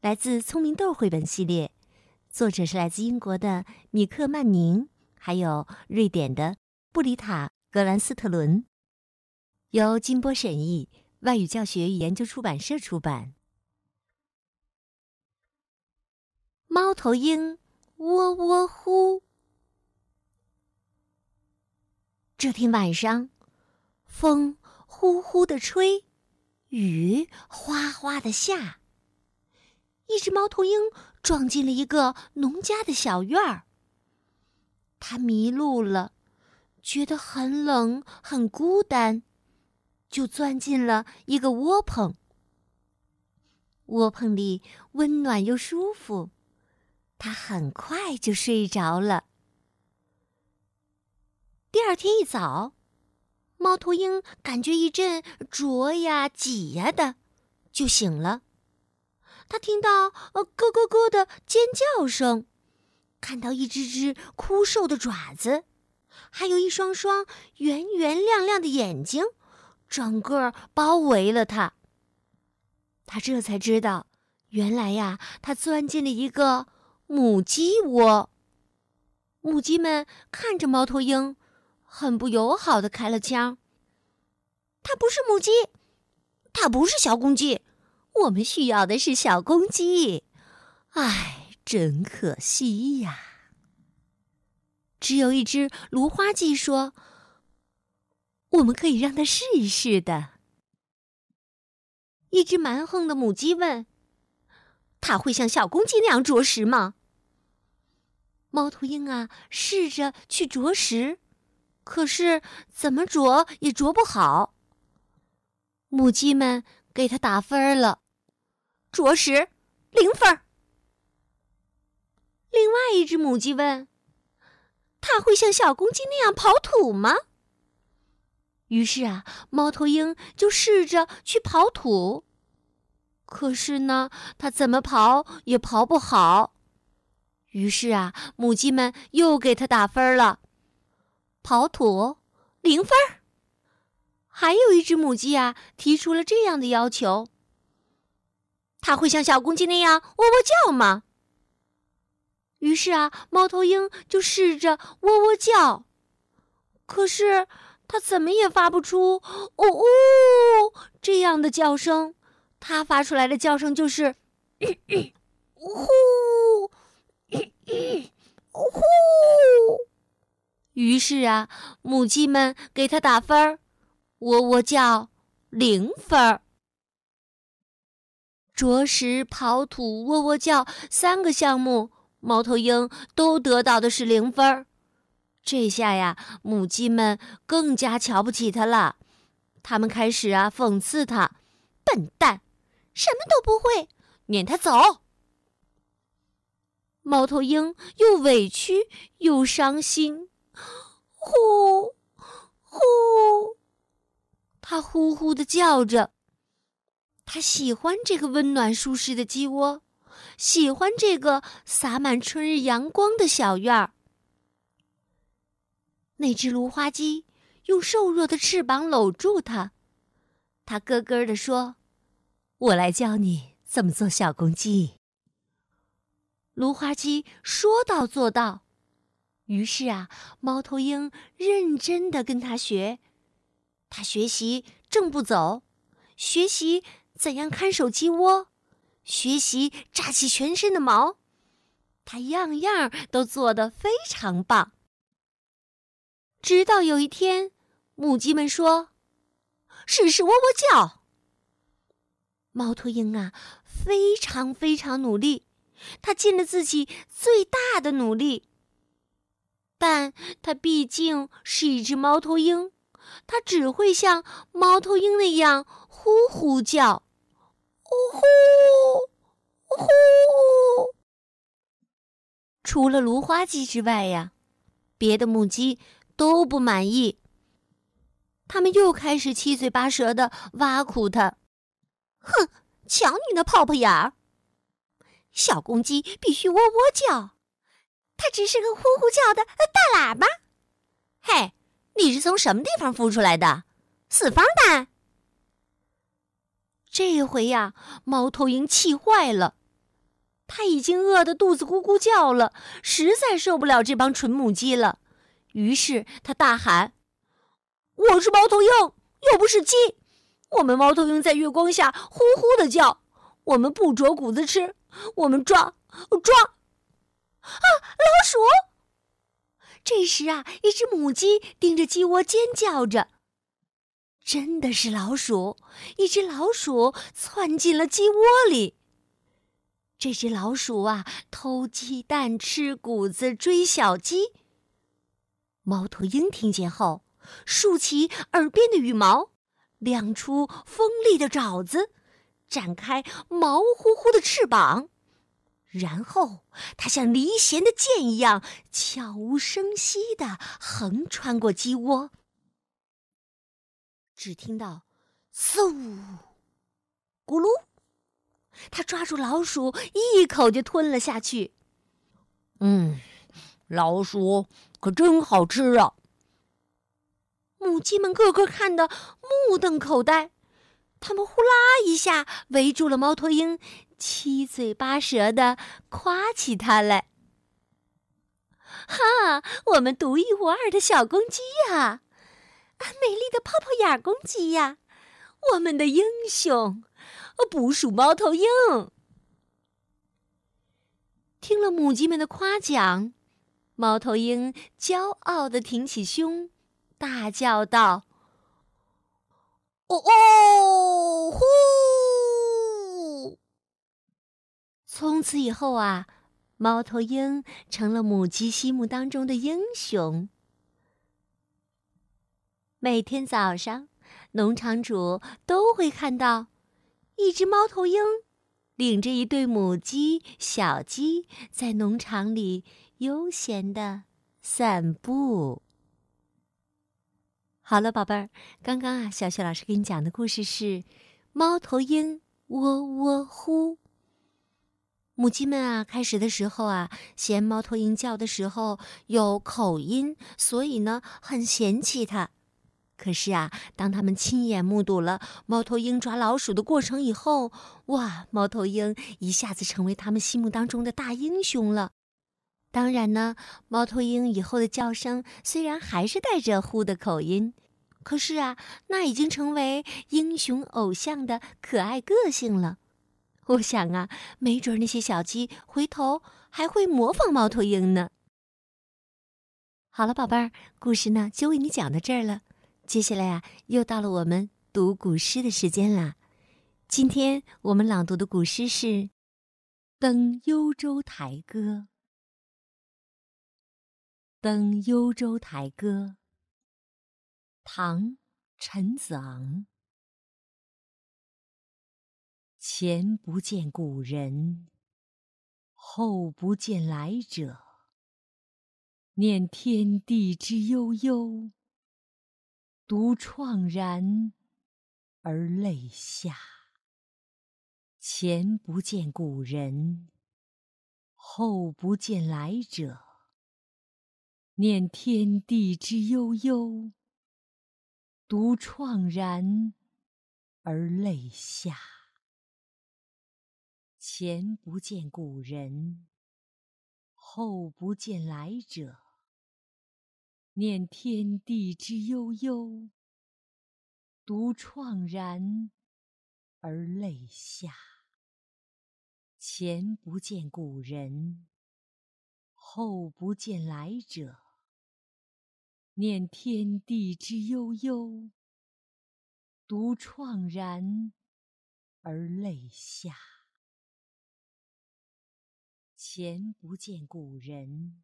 来自《聪明豆》绘本系列，作者是来自英国的米克曼宁，还有瑞典的布里塔·格兰斯特伦，由金波审译，外语教学与研究出版社出版。猫头鹰喔喔呼。这天晚上，风呼呼的吹，雨哗哗的下。一只猫头鹰撞进了一个农家的小院儿。它迷路了，觉得很冷很孤单，就钻进了一个窝棚。窝棚里温暖又舒服，它很快就睡着了。第二天一早，猫头鹰感觉一阵啄呀挤呀的，就醒了。他听到呃咯咯咯的尖叫声，看到一只只枯瘦的爪子，还有一双双圆圆亮亮的眼睛，整个包围了他。他这才知道，原来呀，他钻进了一个母鸡窝。母鸡们看着猫头鹰，很不友好的开了枪：“它不是母鸡，它不是小公鸡。”我们需要的是小公鸡，唉，真可惜呀！只有一只芦花鸡说：“我们可以让它试一试的。”一只蛮横的母鸡问：“它会像小公鸡那样啄食吗？”猫头鹰啊，试着去啄食，可是怎么啄也啄不好。母鸡们给它打分了。着实，零分。另外一只母鸡问：“它会像小公鸡那样刨土吗？”于是啊，猫头鹰就试着去刨土，可是呢，它怎么刨也刨不好。于是啊，母鸡们又给它打分了：刨土零分。还有一只母鸡啊，提出了这样的要求。它会像小公鸡那样喔喔叫吗？于是啊，猫头鹰就试着喔喔叫，可是它怎么也发不出“呜呜”这样的叫声。它发出来的叫声就是“呼呼”。于是啊，母鸡们给它打分儿，喔喔叫零分儿。啄食、刨土、喔喔叫三个项目，猫头鹰都得到的是零分儿。这下呀，母鸡们更加瞧不起它了。他们开始啊讽刺它：“笨蛋，什么都不会，撵它走。”猫头鹰又委屈又伤心，呼呼，它呼呼的叫着。他喜欢这个温暖舒适的鸡窝，喜欢这个洒满春日阳光的小院儿。那只芦花鸡用瘦弱的翅膀搂住它，它咯咯地说：“我来教你怎么做小公鸡。”芦花鸡说到做到，于是啊，猫头鹰认真的跟他学，他学习正步走，学习。怎样看守鸡窝？学习扎起全身的毛，他样样都做得非常棒。直到有一天，母鸡们说：“试试喔喔叫。”猫头鹰啊，非常非常努力，他尽了自己最大的努力。但它毕竟是一只猫头鹰，它只会像猫头鹰那样呼呼叫。呜呼，呜呼！除了芦花鸡之外呀，别的母鸡都不满意。他们又开始七嘴八舌的挖苦他：“哼，瞧你那泡泡眼儿！小公鸡必须喔喔叫，它只是个呼呼叫的大喇叭。”“嘿，你是从什么地方孵出来的？四方蛋！”这回呀，猫头鹰气坏了。他已经饿得肚子咕咕叫了，实在受不了这帮蠢母鸡了。于是他大喊：“我是猫头鹰，又不是鸡。我们猫头鹰在月光下呼呼的叫，我们不啄谷子吃，我们抓抓。”啊，老鼠！这时啊，一只母鸡盯着鸡窝尖叫着。真的是老鼠！一只老鼠窜进了鸡窝里。这只老鼠啊，偷鸡蛋、吃谷子、追小鸡。猫头鹰听见后，竖起耳边的羽毛，亮出锋利的爪子，展开毛乎乎的翅膀，然后它像离弦的箭一样，悄无声息地横穿过鸡窝。只听到“嗖”“咕噜”，他抓住老鼠，一口就吞了下去。嗯，老鼠可真好吃啊！母鸡们个个看得目瞪口呆，它们呼啦一下围住了猫头鹰，七嘴八舌的夸起它来。哈，我们独一无二的小公鸡呀！啊美丽的泡泡眼公鸡呀，我们的英雄，捕鼠猫头鹰。听了母鸡们的夸奖，猫头鹰骄傲的挺起胸，大叫道：“哦哦呼！”从此以后啊，猫头鹰成了母鸡心目当中的英雄。每天早上，农场主都会看到一只猫头鹰领着一对母鸡、小鸡在农场里悠闲的散步。好了，宝贝儿，刚刚啊，小雪老师给你讲的故事是《猫头鹰喔喔呼》。母鸡们啊，开始的时候啊，嫌猫头鹰叫的时候有口音，所以呢，很嫌弃它。可是啊，当他们亲眼目睹了猫头鹰抓老鼠的过程以后，哇，猫头鹰一下子成为他们心目当中的大英雄了。当然呢，猫头鹰以后的叫声虽然还是带着“呼”的口音，可是啊，那已经成为英雄偶像的可爱个性了。我想啊，没准那些小鸡回头还会模仿猫头鹰呢。好了，宝贝儿，故事呢就为你讲到这儿了。接下来呀，又到了我们读古诗的时间啦。今天我们朗读的古诗是《登幽州台歌》。《登幽州台歌》，唐·陈子昂。前不见古人，后不见来者。念天地之悠悠。独怆然而泪下。前不见古人，后不见来者。念天地之悠悠，独怆然而泪下。前不见古人，后不见来者。念天地之悠悠，独怆然而泪下。前不见古人，后不见来者。念天地之悠悠，独怆然而泪下。前不见古人。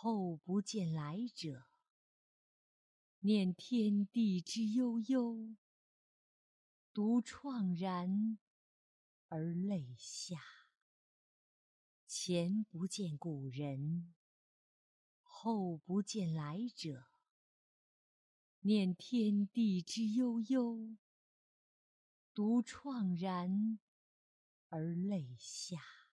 后不见来者，念天地之悠悠，独怆然而泪下。前不见古人，后不见来者。念天地之悠悠，独怆然而泪下。